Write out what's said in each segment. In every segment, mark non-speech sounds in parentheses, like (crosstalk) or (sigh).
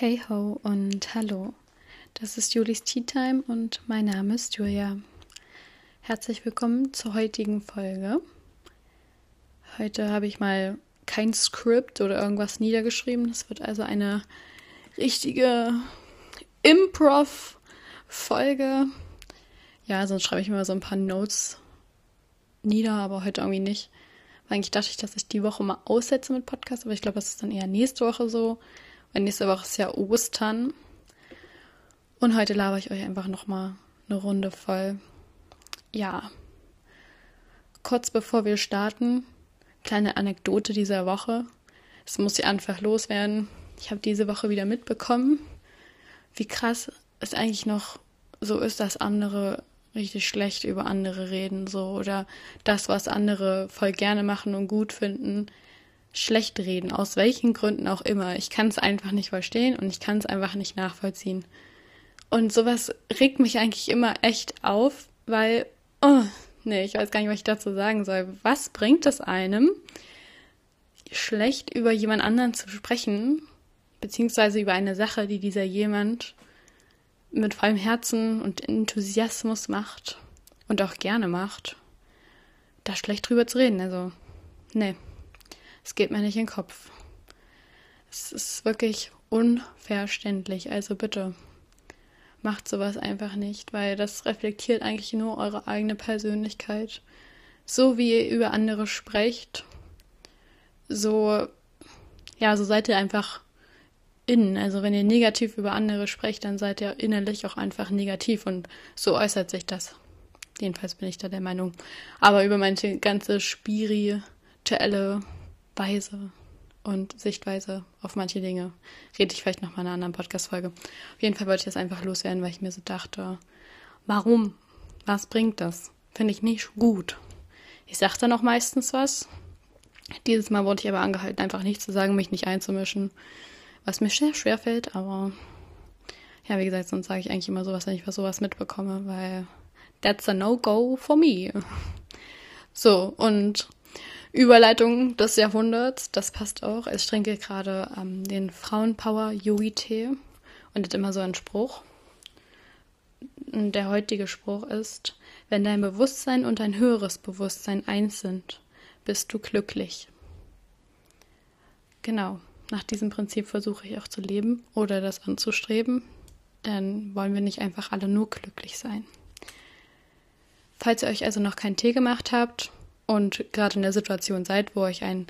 Hey ho und hallo. Das ist Julis Tea Time und mein Name ist Julia. Herzlich willkommen zur heutigen Folge. Heute habe ich mal kein Skript oder irgendwas niedergeschrieben. Es wird also eine richtige Improv-Folge. Ja, sonst schreibe ich immer so ein paar Notes nieder, aber heute irgendwie nicht. Eigentlich dachte ich, dass ich die Woche mal aussetze mit Podcast, aber ich glaube, das ist dann eher nächste Woche so. Weil nächste Woche ist ja Ostern. Und heute laber ich euch einfach nochmal eine Runde voll. Ja. Kurz bevor wir starten, kleine Anekdote dieser Woche. Es muss ich einfach loswerden. Ich habe diese Woche wieder mitbekommen, wie krass es eigentlich noch so ist, dass andere richtig schlecht über andere reden, so oder das, was andere voll gerne machen und gut finden, schlecht reden, aus welchen Gründen auch immer. Ich kann es einfach nicht verstehen und ich kann es einfach nicht nachvollziehen. Und sowas regt mich eigentlich immer echt auf, weil, oh, nee, ich weiß gar nicht, was ich dazu sagen soll. Was bringt es einem, schlecht über jemand anderen zu sprechen, beziehungsweise über eine Sache, die dieser jemand mit vollem Herzen und Enthusiasmus macht und auch gerne macht, da schlecht drüber zu reden. Also, nee. Es geht mir nicht in den Kopf. Es ist wirklich unverständlich. Also bitte macht sowas einfach nicht, weil das reflektiert eigentlich nur eure eigene Persönlichkeit. So wie ihr über andere sprecht, so, ja, so seid ihr einfach innen. Also wenn ihr negativ über andere sprecht, dann seid ihr innerlich auch einfach negativ und so äußert sich das. Jedenfalls bin ich da der Meinung. Aber über meine ganze spirituelle Weise und Sichtweise auf manche Dinge rede ich vielleicht noch mal in einer anderen Podcast-Folge. Auf jeden Fall wollte ich das einfach loswerden, weil ich mir so dachte, warum? Was bringt das? Finde ich nicht gut. Ich sage dann auch meistens was. Dieses Mal wurde ich aber angehalten, einfach nichts zu sagen, mich nicht einzumischen, was mir sehr schwer fällt, aber ja, wie gesagt, sonst sage ich eigentlich immer sowas, wenn ich was sowas mitbekomme, weil that's a no-go for me. So, und Überleitung des Jahrhunderts, das passt auch. Ich trinke gerade ähm, den Frauenpower Yogi Tee und hat immer so einen Spruch. Der heutige Spruch ist, wenn dein Bewusstsein und dein höheres Bewusstsein eins sind, bist du glücklich. Genau, nach diesem Prinzip versuche ich auch zu leben oder das anzustreben, denn wollen wir nicht einfach alle nur glücklich sein. Falls ihr euch also noch keinen Tee gemacht habt, und gerade in der Situation seid, wo euch einen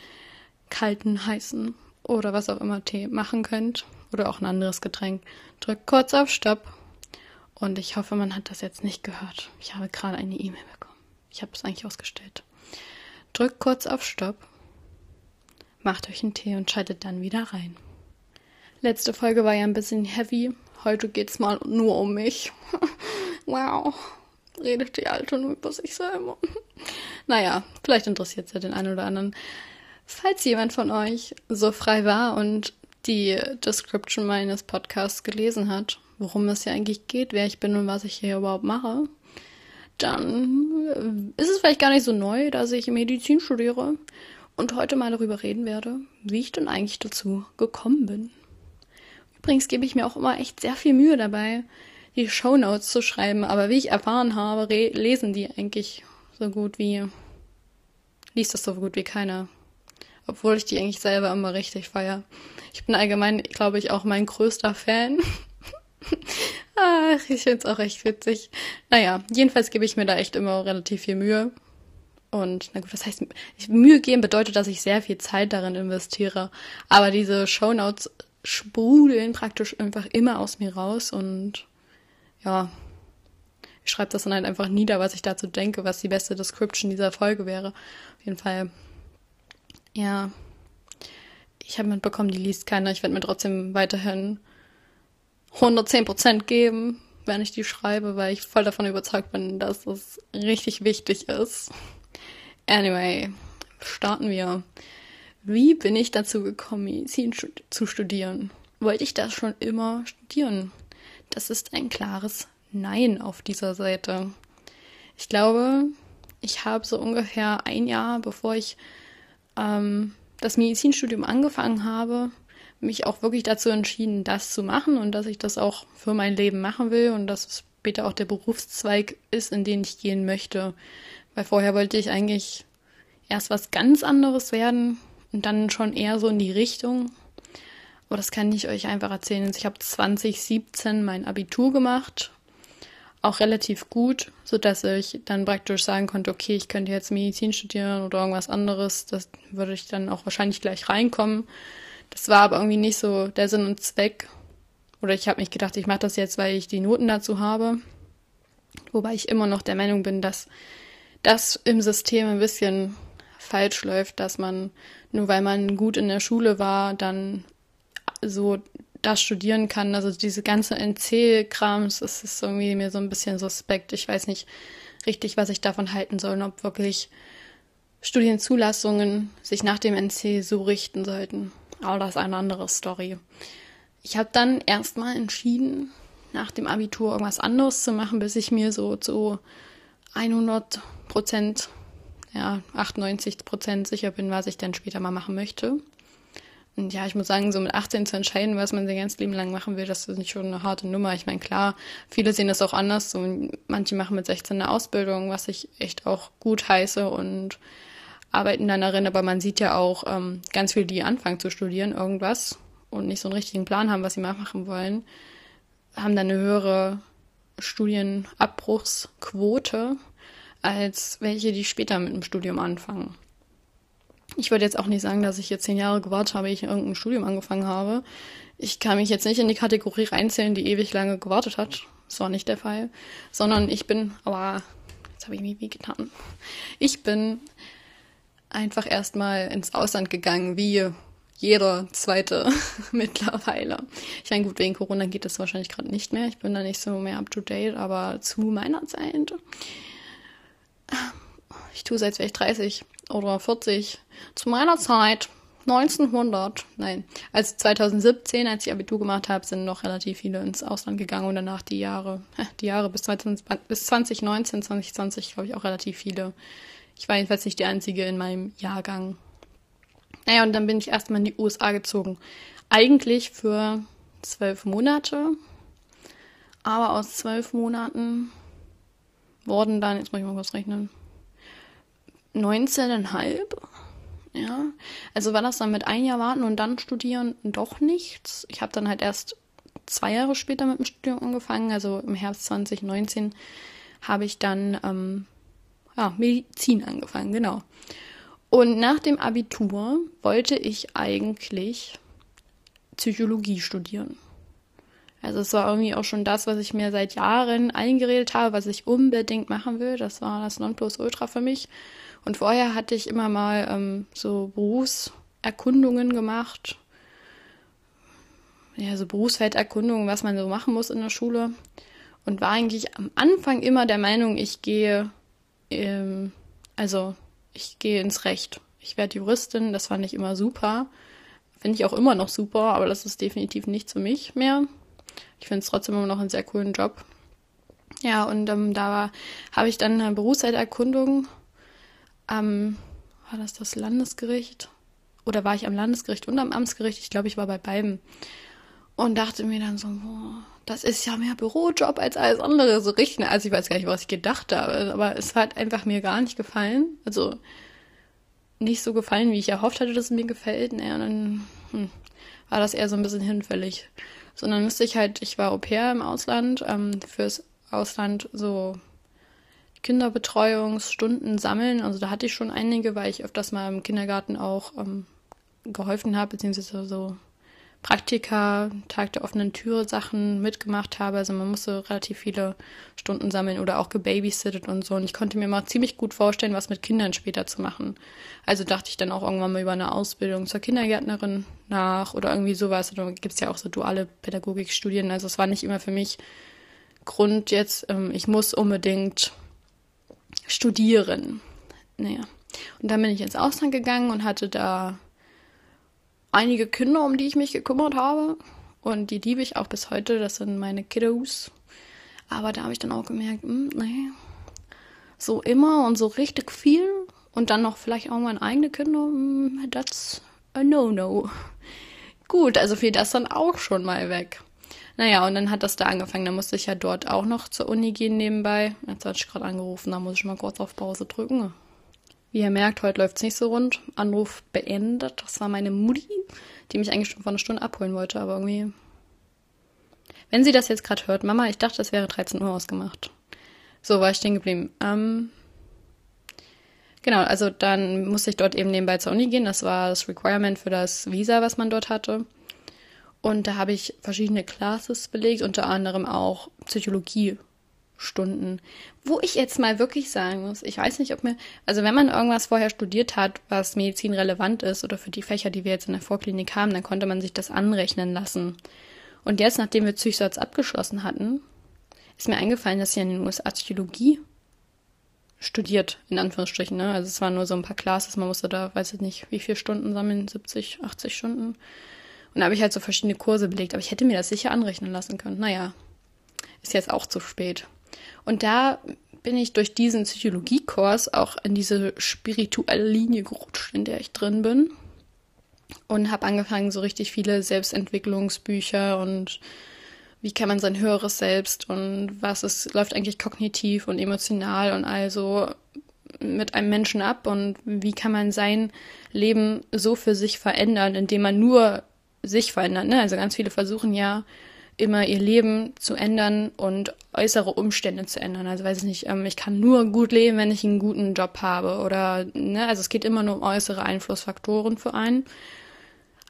kalten, heißen oder was auch immer Tee machen könnt oder auch ein anderes Getränk, drückt kurz auf Stopp. Und ich hoffe, man hat das jetzt nicht gehört. Ich habe gerade eine E-Mail bekommen. Ich habe es eigentlich ausgestellt. Drückt kurz auf Stopp, macht euch einen Tee und schaltet dann wieder rein. Letzte Folge war ja ein bisschen heavy. Heute geht's mal nur um mich. (laughs) wow redet die Alte nur über sich selber. (laughs) naja, vielleicht interessiert es ja den einen oder anderen. Falls jemand von euch so frei war und die Description meines Podcasts gelesen hat, worum es ja eigentlich geht, wer ich bin und was ich hier überhaupt mache, dann ist es vielleicht gar nicht so neu, dass ich Medizin studiere und heute mal darüber reden werde, wie ich denn eigentlich dazu gekommen bin. Übrigens gebe ich mir auch immer echt sehr viel Mühe dabei, die Shownotes zu schreiben, aber wie ich erfahren habe, lesen die eigentlich so gut wie, liest das so gut wie keiner. Obwohl ich die eigentlich selber immer richtig feier. Ich bin allgemein, glaube ich, auch mein größter Fan. (laughs) Ach, ich finde es auch echt witzig. Naja, jedenfalls gebe ich mir da echt immer relativ viel Mühe. Und na gut, das heißt, Mühe geben bedeutet, dass ich sehr viel Zeit darin investiere. Aber diese Shownotes sprudeln praktisch einfach immer aus mir raus und ja, ich schreibe das dann halt einfach nieder, was ich dazu denke, was die beste Description dieser Folge wäre. Auf jeden Fall, ja, ich habe mitbekommen, die liest keiner. Ich werde mir trotzdem weiterhin 110% geben, wenn ich die schreibe, weil ich voll davon überzeugt bin, dass es richtig wichtig ist. Anyway, starten wir. Wie bin ich dazu gekommen, Medizin zu studieren? Wollte ich das schon immer studieren? Das ist ein klares Nein auf dieser Seite. Ich glaube, ich habe so ungefähr ein Jahr, bevor ich ähm, das Medizinstudium angefangen habe, mich auch wirklich dazu entschieden, das zu machen und dass ich das auch für mein Leben machen will und dass es später auch der Berufszweig ist, in den ich gehen möchte. Weil vorher wollte ich eigentlich erst was ganz anderes werden und dann schon eher so in die Richtung. Aber das kann ich euch einfach erzählen. Ich habe 2017 mein Abitur gemacht, auch relativ gut, sodass ich dann praktisch sagen konnte, okay, ich könnte jetzt Medizin studieren oder irgendwas anderes. Das würde ich dann auch wahrscheinlich gleich reinkommen. Das war aber irgendwie nicht so der Sinn und Zweck. Oder ich habe mich gedacht, ich mache das jetzt, weil ich die Noten dazu habe. Wobei ich immer noch der Meinung bin, dass das im System ein bisschen falsch läuft, dass man nur weil man gut in der Schule war, dann so das studieren kann. Also diese ganze NC-Krams, das ist irgendwie mir so ein bisschen suspekt. Ich weiß nicht richtig, was ich davon halten soll ob wirklich Studienzulassungen sich nach dem NC so richten sollten. Aber das ist eine andere Story. Ich habe dann erstmal entschieden, nach dem Abitur irgendwas anderes zu machen, bis ich mir so zu 100 Prozent, ja, 98 Prozent sicher bin, was ich dann später mal machen möchte. Und ja, ich muss sagen, so mit 18 zu entscheiden, was man sein ganzes Leben lang machen will, das ist nicht schon eine harte Nummer. Ich meine, klar, viele sehen das auch anders. So, manche machen mit 16 eine Ausbildung, was ich echt auch gut heiße und arbeiten dann darin. Aber man sieht ja auch ähm, ganz viele, die anfangen zu studieren, irgendwas und nicht so einen richtigen Plan haben, was sie mal machen wollen, haben dann eine höhere Studienabbruchsquote als welche, die später mit dem Studium anfangen. Ich würde jetzt auch nicht sagen, dass ich jetzt zehn Jahre gewartet habe, ich in irgendein Studium angefangen habe. Ich kann mich jetzt nicht in die Kategorie reinzählen, die ewig lange gewartet hat. Das war nicht der Fall. Sondern ich bin, aber jetzt habe ich mich wie getan. Ich bin einfach erstmal ins Ausland gegangen, wie jeder zweite (laughs) mittlerweile. Ich meine, gut, wegen Corona geht das wahrscheinlich gerade nicht mehr. Ich bin da nicht so mehr up to date, aber zu meiner Zeit. Ich tue seit wäre ich 30 oder 40. Zu meiner Zeit, 1900, nein, als 2017, als ich Abitur gemacht habe, sind noch relativ viele ins Ausland gegangen und danach die Jahre, die Jahre bis, 20, bis 2019, 2020, glaube ich, auch relativ viele. Ich war jedenfalls nicht die Einzige in meinem Jahrgang. Naja, und dann bin ich erstmal in die USA gezogen. Eigentlich für zwölf Monate. Aber aus zwölf Monaten wurden dann, jetzt muss ich mal was rechnen, 19,5. Ja, also war das dann mit ein Jahr warten und dann studieren doch nichts. Ich habe dann halt erst zwei Jahre später mit dem Studium angefangen, also im Herbst 2019 habe ich dann ähm, ja, Medizin angefangen, genau. Und nach dem Abitur wollte ich eigentlich Psychologie studieren. Also es war irgendwie auch schon das, was ich mir seit Jahren eingeredet habe, was ich unbedingt machen will. Das war das Nonplusultra für mich. Und vorher hatte ich immer mal ähm, so Berufserkundungen gemacht. Ja, so Berufsfelderkundungen, was man so machen muss in der Schule. Und war eigentlich am Anfang immer der Meinung, ich gehe, ähm, also ich gehe ins Recht. Ich werde Juristin, das fand ich immer super. Finde ich auch immer noch super, aber das ist definitiv nicht für mich mehr. Ich finde es trotzdem immer noch einen sehr coolen Job. Ja, und ähm, da habe ich dann eine Berufszeiterkundung am, war das das Landesgericht? Oder war ich am Landesgericht und am Amtsgericht? Ich glaube, ich war bei beiden. Und dachte mir dann so, boah, das ist ja mehr Bürojob als alles andere, so richtig. Also ich weiß gar nicht, was ich gedacht habe, aber es hat einfach mir gar nicht gefallen. Also nicht so gefallen, wie ich erhofft hatte, dass es mir gefällt. Naja, und dann hm, war das eher so ein bisschen hinfällig. Sondern müsste ich halt, ich war Au pair im Ausland, ähm, fürs Ausland so Kinderbetreuungsstunden sammeln. Also da hatte ich schon einige, weil ich öfters mal im Kindergarten auch ähm, geholfen habe, beziehungsweise so Praktika, Tag der offenen Tür Sachen mitgemacht habe. Also man musste relativ viele Stunden sammeln oder auch gebabysittet und so. Und ich konnte mir mal ziemlich gut vorstellen, was mit Kindern später zu machen. Also dachte ich dann auch irgendwann mal über eine Ausbildung zur Kindergärtnerin nach oder irgendwie sowas. Da gibt es ja auch so duale Pädagogikstudien. Also es war nicht immer für mich Grund jetzt, ähm, ich muss unbedingt studieren. Naja. Und dann bin ich ins Ausland gegangen und hatte da einige Kinder, um die ich mich gekümmert habe. Und die liebe ich auch bis heute. Das sind meine Kiddos. Aber da habe ich dann auch gemerkt, mh, hm, nee, so immer und so richtig viel und dann noch vielleicht auch meine eigene Kinder, hm, that's a no-no. Gut, also fiel das dann auch schon mal weg. Naja, und dann hat das da angefangen. Da musste ich ja dort auch noch zur Uni gehen nebenbei. Jetzt hat ich gerade angerufen, da muss ich mal kurz auf Pause drücken. Wie ihr merkt, heute läuft es nicht so rund. Anruf beendet. Das war meine Mutti, die mich eigentlich schon vor einer Stunde abholen wollte, aber irgendwie. Wenn sie das jetzt gerade hört, Mama, ich dachte, es wäre 13 Uhr ausgemacht. So war ich stehen geblieben. Ähm, genau, also dann musste ich dort eben nebenbei zur Uni gehen. Das war das Requirement für das Visa, was man dort hatte. Und da habe ich verschiedene Classes belegt, unter anderem auch Psychologiestunden. Wo ich jetzt mal wirklich sagen muss, ich weiß nicht, ob mir, also wenn man irgendwas vorher studiert hat, was Medizin relevant ist oder für die Fächer, die wir jetzt in der Vorklinik haben, dann konnte man sich das anrechnen lassen. Und jetzt, nachdem wir Psychsatz abgeschlossen hatten, ist mir eingefallen, dass ich in den USA Psychologie studiert, in Anführungsstrichen. Ne? Also es waren nur so ein paar Classes, man musste da, weiß ich nicht, wie viele Stunden sammeln, 70, 80 Stunden. Und da habe ich halt so verschiedene Kurse belegt, aber ich hätte mir das sicher anrechnen lassen können. Naja, ist jetzt auch zu spät. Und da bin ich durch diesen Psychologiekurs auch in diese spirituelle Linie gerutscht, in der ich drin bin. Und habe angefangen, so richtig viele Selbstentwicklungsbücher und wie kann man sein höheres Selbst und was ist, läuft eigentlich kognitiv und emotional und also mit einem Menschen ab und wie kann man sein Leben so für sich verändern, indem man nur sich verändert. Ne? Also ganz viele versuchen ja immer ihr Leben zu ändern und äußere Umstände zu ändern. Also weiß ich nicht, ähm, ich kann nur gut leben, wenn ich einen guten Job habe oder ne, also es geht immer nur um äußere Einflussfaktoren für einen.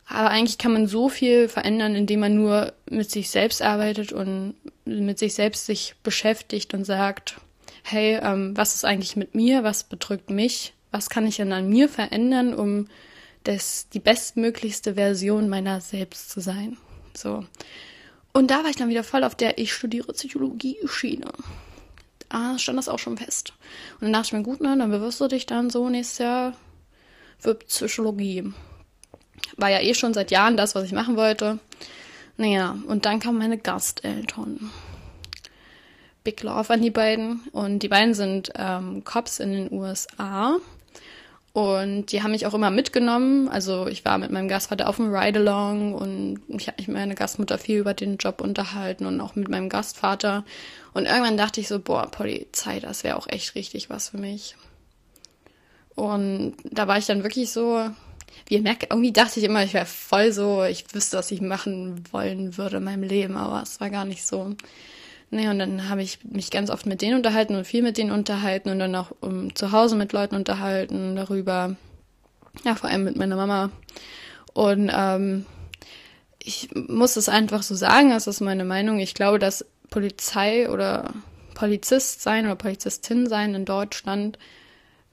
Aber eigentlich kann man so viel verändern, indem man nur mit sich selbst arbeitet und mit sich selbst sich beschäftigt und sagt, hey, ähm, was ist eigentlich mit mir? Was bedrückt mich? Was kann ich denn an mir verändern, um das, die bestmöglichste Version meiner selbst zu sein. So. Und da war ich dann wieder voll auf der Ich studiere Psychologie-Schiene. Da stand das auch schon fest. Und dann dachte ich mir, gut, ne, dann bewirbst du dich dann so nächstes Jahr für Psychologie. War ja eh schon seit Jahren das, was ich machen wollte. Naja, und dann kamen meine Gasteltern. Big Love an die beiden. Und die beiden sind ähm, Cops in den USA. Und die haben mich auch immer mitgenommen. Also ich war mit meinem Gastvater auf dem Ride-Along und ich habe mich mit meiner Gastmutter viel über den Job unterhalten und auch mit meinem Gastvater. Und irgendwann dachte ich so, boah, Polizei, das wäre auch echt richtig was für mich. Und da war ich dann wirklich so, wie ihr merkt, irgendwie dachte ich immer, ich wäre voll so, ich wüsste, was ich machen wollen würde in meinem Leben, aber es war gar nicht so. Nee, und dann habe ich mich ganz oft mit denen unterhalten und viel mit denen unterhalten und dann auch um, zu Hause mit Leuten unterhalten darüber. Ja, vor allem mit meiner Mama. Und ähm, ich muss es einfach so sagen, das ist meine Meinung. Ich glaube, dass Polizei oder Polizist sein oder Polizistin sein in Deutschland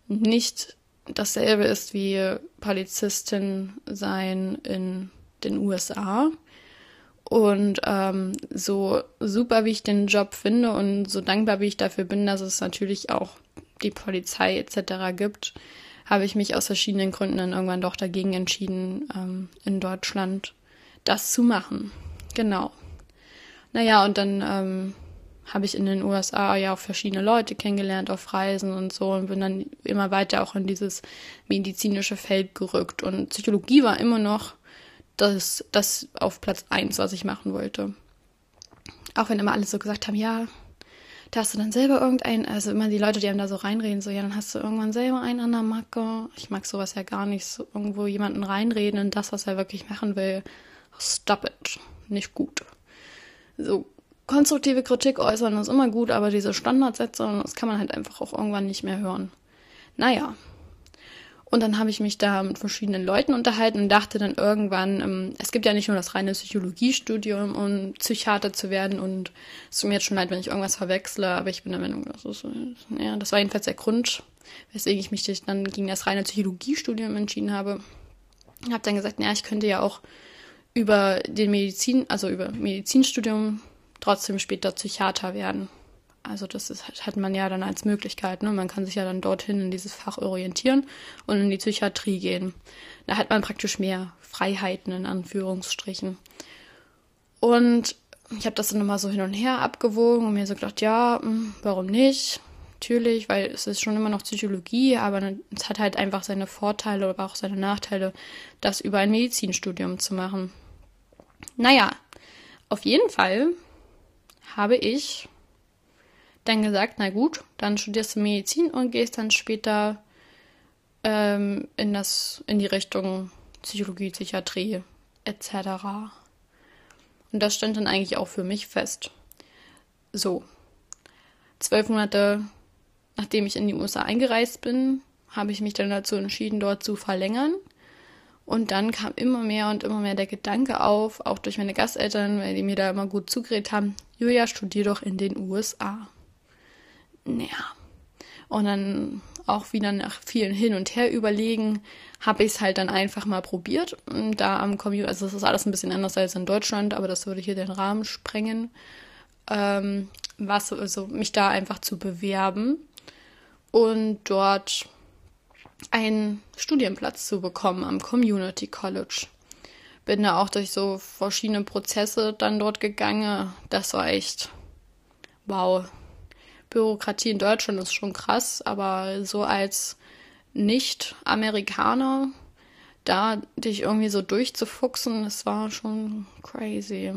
nicht dasselbe ist wie Polizistin sein in den USA. Und ähm, so super wie ich den Job finde und so dankbar wie ich dafür bin, dass es natürlich auch die Polizei etc. gibt, habe ich mich aus verschiedenen Gründen dann irgendwann doch dagegen entschieden, ähm, in Deutschland das zu machen. Genau. Naja, und dann ähm, habe ich in den USA ja auch verschiedene Leute kennengelernt auf Reisen und so und bin dann immer weiter auch in dieses medizinische Feld gerückt. Und Psychologie war immer noch das, das auf Platz eins, was ich machen wollte. Auch wenn immer alle so gesagt haben, ja, da hast du dann selber irgendein, also immer die Leute, die einem da so reinreden, so, ja, dann hast du irgendwann selber einen an der Macke. Ich mag sowas ja gar nicht, so irgendwo jemanden reinreden in das, was er wirklich machen will. Stop it. Nicht gut. So, konstruktive Kritik äußern ist immer gut, aber diese Standardsätze, das kann man halt einfach auch irgendwann nicht mehr hören. Naja, und dann habe ich mich da mit verschiedenen Leuten unterhalten und dachte dann irgendwann, ähm, es gibt ja nicht nur das reine Psychologiestudium, um Psychiater zu werden. Und es tut mir jetzt schon leid, wenn ich irgendwas verwechsle, aber ich bin der Meinung, das ist, ja, das war jedenfalls der Grund, weswegen ich mich dann gegen das reine Psychologiestudium entschieden habe. Ich habe dann gesagt, ja, ich könnte ja auch über den Medizin, also über Medizinstudium trotzdem später Psychiater werden. Also das ist, hat man ja dann als Möglichkeit. Ne? Man kann sich ja dann dorthin in dieses Fach orientieren und in die Psychiatrie gehen. Da hat man praktisch mehr Freiheiten in Anführungsstrichen. Und ich habe das dann immer so hin und her abgewogen und mir so gedacht, ja, hm, warum nicht? Natürlich, weil es ist schon immer noch Psychologie, aber es hat halt einfach seine Vorteile, aber auch seine Nachteile, das über ein Medizinstudium zu machen. Naja, auf jeden Fall habe ich dann gesagt, na gut, dann studierst du Medizin und gehst dann später ähm, in, das, in die Richtung Psychologie, Psychiatrie etc. Und das stand dann eigentlich auch für mich fest. So, zwölf Monate nachdem ich in die USA eingereist bin, habe ich mich dann dazu entschieden, dort zu verlängern. Und dann kam immer mehr und immer mehr der Gedanke auf, auch durch meine Gasteltern, weil die mir da immer gut zugeredet haben, Julia, studier doch in den USA. Naja. Und dann auch wieder nach vielen Hin und Her überlegen, habe ich es halt dann einfach mal probiert. Und da am Community, also es ist alles ein bisschen anders als in Deutschland, aber das würde hier den Rahmen sprengen. Ähm, was, also mich da einfach zu bewerben und dort einen Studienplatz zu bekommen am Community College. Bin da auch durch so verschiedene Prozesse dann dort gegangen. Das war echt wow. Bürokratie in Deutschland ist schon krass, aber so als Nicht-Amerikaner da dich irgendwie so durchzufuchsen, das war schon crazy.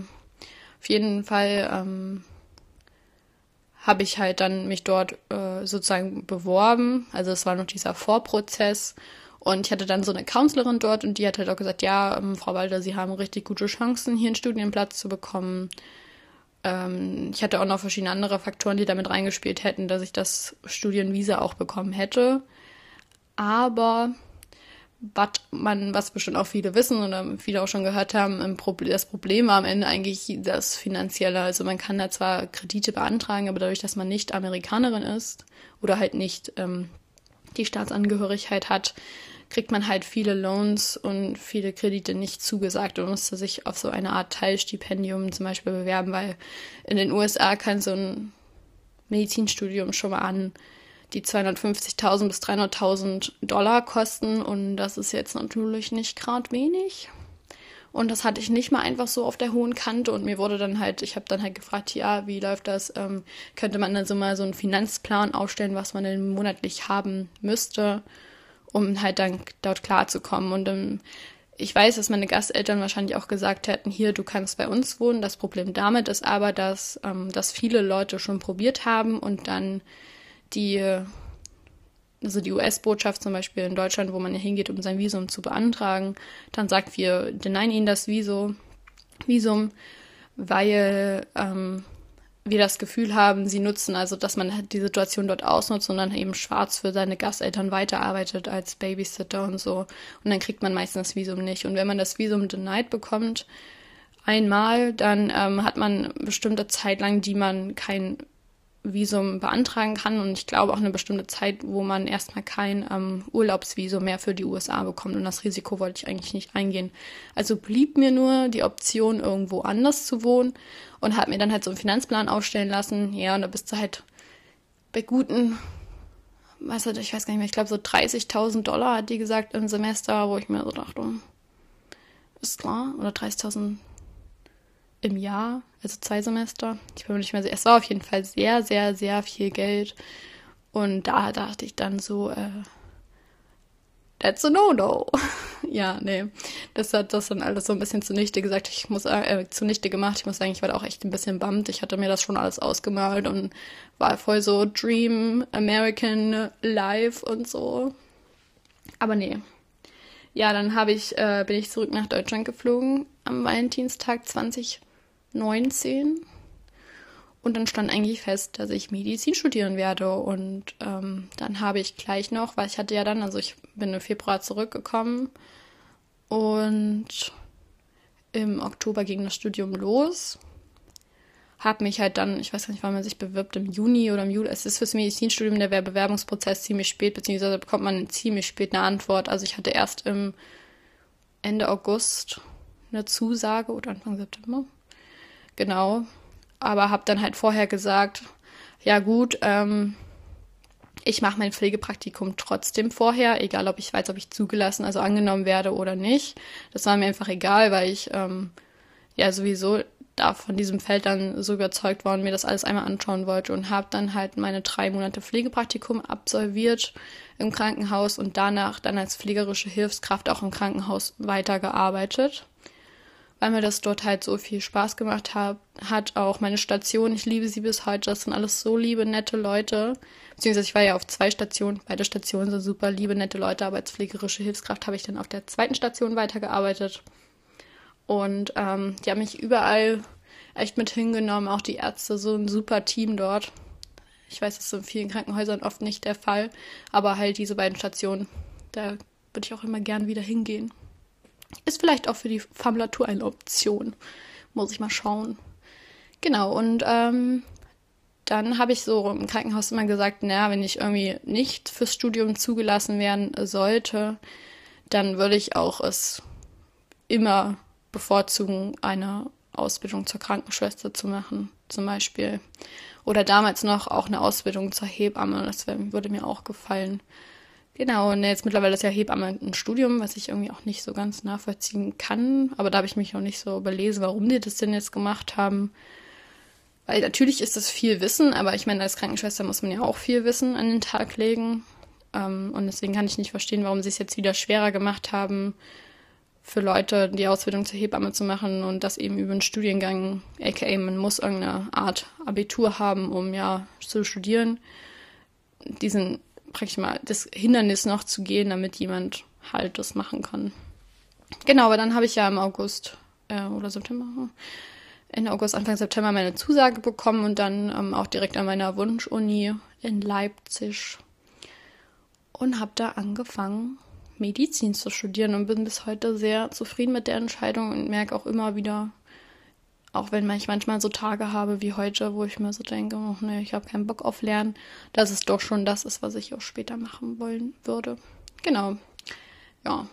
Auf jeden Fall ähm, habe ich halt dann mich dort äh, sozusagen beworben. Also es war noch dieser Vorprozess. Und ich hatte dann so eine Counselorin dort und die hat halt auch gesagt, ja, ähm, Frau Walter, Sie haben richtig gute Chancen, hier einen Studienplatz zu bekommen. Ähm, ich hatte auch noch verschiedene andere Faktoren, die damit reingespielt hätten, dass ich das Studienvisa auch bekommen hätte. Aber was man, was bestimmt auch viele wissen oder viele auch schon gehört haben, das Problem war am Ende eigentlich das Finanzielle. Also man kann da zwar Kredite beantragen, aber dadurch, dass man nicht Amerikanerin ist oder halt nicht ähm, die Staatsangehörigkeit hat, kriegt man halt viele Loans und viele Kredite nicht zugesagt und musste sich auf so eine Art Teilstipendium zum Beispiel bewerben, weil in den USA kann so ein Medizinstudium schon mal an die 250.000 bis 300.000 Dollar kosten und das ist jetzt natürlich nicht gerade wenig. Und das hatte ich nicht mal einfach so auf der hohen Kante und mir wurde dann halt, ich habe dann halt gefragt, ja, wie läuft das? Ähm, könnte man dann so mal so einen Finanzplan aufstellen, was man denn monatlich haben müsste, um halt dann dort klarzukommen. Und ähm, ich weiß, dass meine Gasteltern wahrscheinlich auch gesagt hätten, hier, du kannst bei uns wohnen. Das Problem damit ist aber, dass ähm, das viele Leute schon probiert haben und dann die, also die US-Botschaft zum Beispiel in Deutschland, wo man ja hingeht, um sein Visum zu beantragen, dann sagt, wir denyen ihnen das Visum, Visum weil ähm, wir das Gefühl haben, sie nutzen, also dass man halt die Situation dort ausnutzt und dann eben schwarz für seine Gasteltern weiterarbeitet als Babysitter und so. Und dann kriegt man meistens das Visum nicht. Und wenn man das Visum denied bekommt, einmal, dann ähm, hat man bestimmte Zeit lang, die man kein Visum beantragen kann und ich glaube auch eine bestimmte Zeit, wo man erstmal kein ähm, Urlaubsvisum mehr für die USA bekommt und das Risiko wollte ich eigentlich nicht eingehen. Also blieb mir nur die Option, irgendwo anders zu wohnen und habe mir dann halt so einen Finanzplan aufstellen lassen. Ja, und da bist du halt bei guten, was hat, ich weiß gar nicht mehr, ich glaube so 30.000 Dollar hat die gesagt im Semester, wo ich mir so dachte, ist klar, oder 30.000 im Jahr, also zwei Semester. Ich bin mir nicht mehr sicher. Es war auf jeden Fall sehr, sehr, sehr viel Geld. Und da dachte ich dann so, äh, that's a no-no. (laughs) ja, nee. Das hat das dann alles so ein bisschen zunichte gesagt. Ich muss, äh, zunichte gemacht. Ich muss sagen, ich war da auch echt ein bisschen bummed. Ich hatte mir das schon alles ausgemalt und war voll so Dream, American Life und so. Aber nee. Ja, dann habe ich, äh, bin ich zurück nach Deutschland geflogen am Valentinstag 20 19. Und dann stand eigentlich fest, dass ich Medizin studieren werde. Und ähm, dann habe ich gleich noch, weil ich hatte ja dann, also ich bin im Februar zurückgekommen und im Oktober ging das Studium los. Habe mich halt dann, ich weiß gar nicht, wann man sich bewirbt, im Juni oder im Juli. Es ist fürs Medizinstudium der Bewerbungsprozess ziemlich spät, beziehungsweise bekommt man ziemlich spät eine Antwort. Also ich hatte erst im Ende August eine Zusage oder Anfang September genau. Aber habe dann halt vorher gesagt, ja gut, ähm, ich mache mein Pflegepraktikum trotzdem vorher, egal ob ich weiß, ob ich zugelassen, also angenommen werde oder nicht. Das war mir einfach egal, weil ich ähm, ja sowieso da von diesem Feld dann so überzeugt war und mir das alles einmal anschauen wollte und habe dann halt meine drei Monate Pflegepraktikum absolviert im Krankenhaus und danach dann als pflegerische Hilfskraft auch im Krankenhaus weitergearbeitet. Weil mir das dort halt so viel Spaß gemacht hab, hat. Auch meine Station, ich liebe sie bis heute. Das sind alles so liebe, nette Leute. Beziehungsweise ich war ja auf zwei Stationen. Beide Stationen sind super liebe, nette Leute. Aber als pflegerische Hilfskraft habe ich dann auf der zweiten Station weitergearbeitet. Und ähm, die haben mich überall echt mit hingenommen. Auch die Ärzte, so ein super Team dort. Ich weiß, das ist in vielen Krankenhäusern oft nicht der Fall. Aber halt diese beiden Stationen, da würde ich auch immer gern wieder hingehen. Ist vielleicht auch für die Formulatur eine Option. Muss ich mal schauen. Genau, und ähm, dann habe ich so im Krankenhaus immer gesagt, naja, wenn ich irgendwie nicht fürs Studium zugelassen werden sollte, dann würde ich auch es immer bevorzugen, eine Ausbildung zur Krankenschwester zu machen, zum Beispiel. Oder damals noch auch eine Ausbildung zur Hebamme, das würde mir auch gefallen. Genau, und jetzt mittlerweile ist ja Hebamme ein Studium, was ich irgendwie auch nicht so ganz nachvollziehen kann. Aber da habe ich mich auch nicht so überlesen, warum die das denn jetzt gemacht haben. Weil natürlich ist das viel Wissen, aber ich meine, als Krankenschwester muss man ja auch viel Wissen an den Tag legen. Ähm, und deswegen kann ich nicht verstehen, warum sie es jetzt wieder schwerer gemacht haben, für Leute die Ausbildung zur Hebamme zu machen und das eben über einen Studiengang, aka man muss irgendeine Art Abitur haben, um ja zu studieren. Diesen praktisch mal das Hindernis noch zu gehen, damit jemand halt das machen kann. Genau, aber dann habe ich ja im August äh, oder September, Ende August, Anfang September meine Zusage bekommen und dann ähm, auch direkt an meiner Wunschuni in Leipzig und habe da angefangen, Medizin zu studieren und bin bis heute sehr zufrieden mit der Entscheidung und merke auch immer wieder, auch wenn ich manchmal so Tage habe wie heute, wo ich mir so denke, oh nee, ich habe keinen Bock auf Lernen, dass es doch schon das ist, was ich auch später machen wollen würde. Genau. Ja.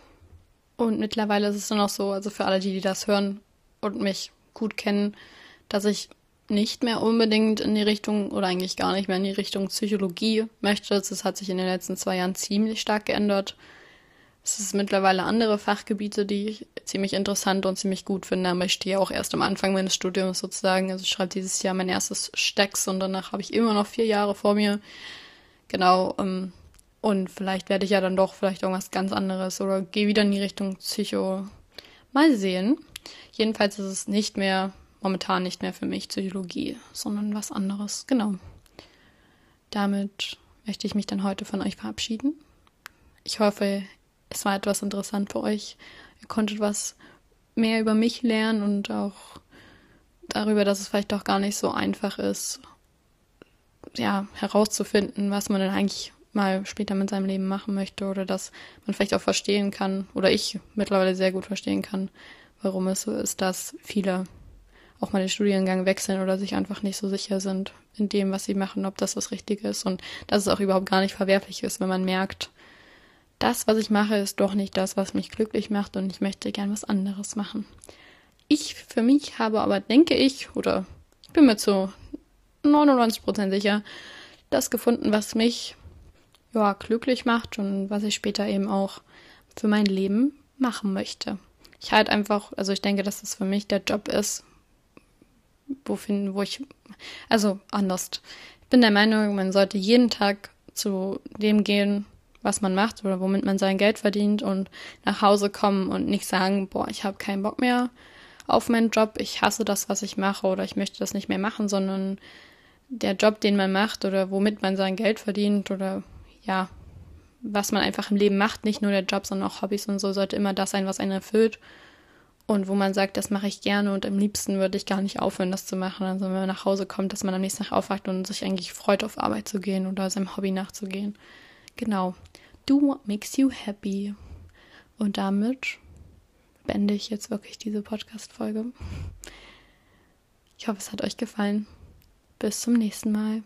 Und mittlerweile ist es dann auch so, also für alle, die, die das hören und mich gut kennen, dass ich nicht mehr unbedingt in die Richtung oder eigentlich gar nicht mehr in die Richtung Psychologie möchte. Das hat sich in den letzten zwei Jahren ziemlich stark geändert. Es ist mittlerweile andere Fachgebiete, die ich ziemlich interessant und ziemlich gut finde, aber ich stehe auch erst am Anfang meines Studiums sozusagen. Also ich schreibe dieses Jahr mein erstes Stecks und danach habe ich immer noch vier Jahre vor mir. Genau. Ähm, und vielleicht werde ich ja dann doch vielleicht irgendwas ganz anderes oder gehe wieder in die Richtung Psycho. Mal sehen. Jedenfalls ist es nicht mehr, momentan nicht mehr für mich Psychologie, sondern was anderes. Genau. Damit möchte ich mich dann heute von euch verabschieden. Ich hoffe, es war etwas interessant für euch. Ihr konntet was mehr über mich lernen und auch darüber, dass es vielleicht doch gar nicht so einfach ist, ja, herauszufinden, was man denn eigentlich mal später mit seinem Leben machen möchte oder dass man vielleicht auch verstehen kann oder ich mittlerweile sehr gut verstehen kann, warum es so ist, dass viele auch mal den Studiengang wechseln oder sich einfach nicht so sicher sind in dem, was sie machen, ob das was richtig ist und dass es auch überhaupt gar nicht verwerflich ist, wenn man merkt, das, was ich mache, ist doch nicht das, was mich glücklich macht und ich möchte gern was anderes machen. Ich für mich habe aber, denke ich, oder ich bin mir zu 99% sicher, das gefunden, was mich ja, glücklich macht und was ich später eben auch für mein Leben machen möchte. Ich halt einfach, also ich denke, dass das für mich der Job ist, wofin, wo ich, also anders. Ich bin der Meinung, man sollte jeden Tag zu dem gehen, was man macht oder womit man sein Geld verdient und nach Hause kommen und nicht sagen, boah, ich habe keinen Bock mehr auf meinen Job, ich hasse das, was ich mache oder ich möchte das nicht mehr machen, sondern der Job, den man macht oder womit man sein Geld verdient oder ja, was man einfach im Leben macht, nicht nur der Job, sondern auch Hobbys und so, sollte immer das sein, was einen erfüllt. Und wo man sagt, das mache ich gerne und am liebsten würde ich gar nicht aufhören, das zu machen. Also wenn man nach Hause kommt, dass man am nächsten Tag aufwacht und sich eigentlich freut, auf Arbeit zu gehen oder seinem Hobby nachzugehen. Genau. Do what makes you happy. Und damit beende ich jetzt wirklich diese Podcast-Folge. Ich hoffe, es hat euch gefallen. Bis zum nächsten Mal.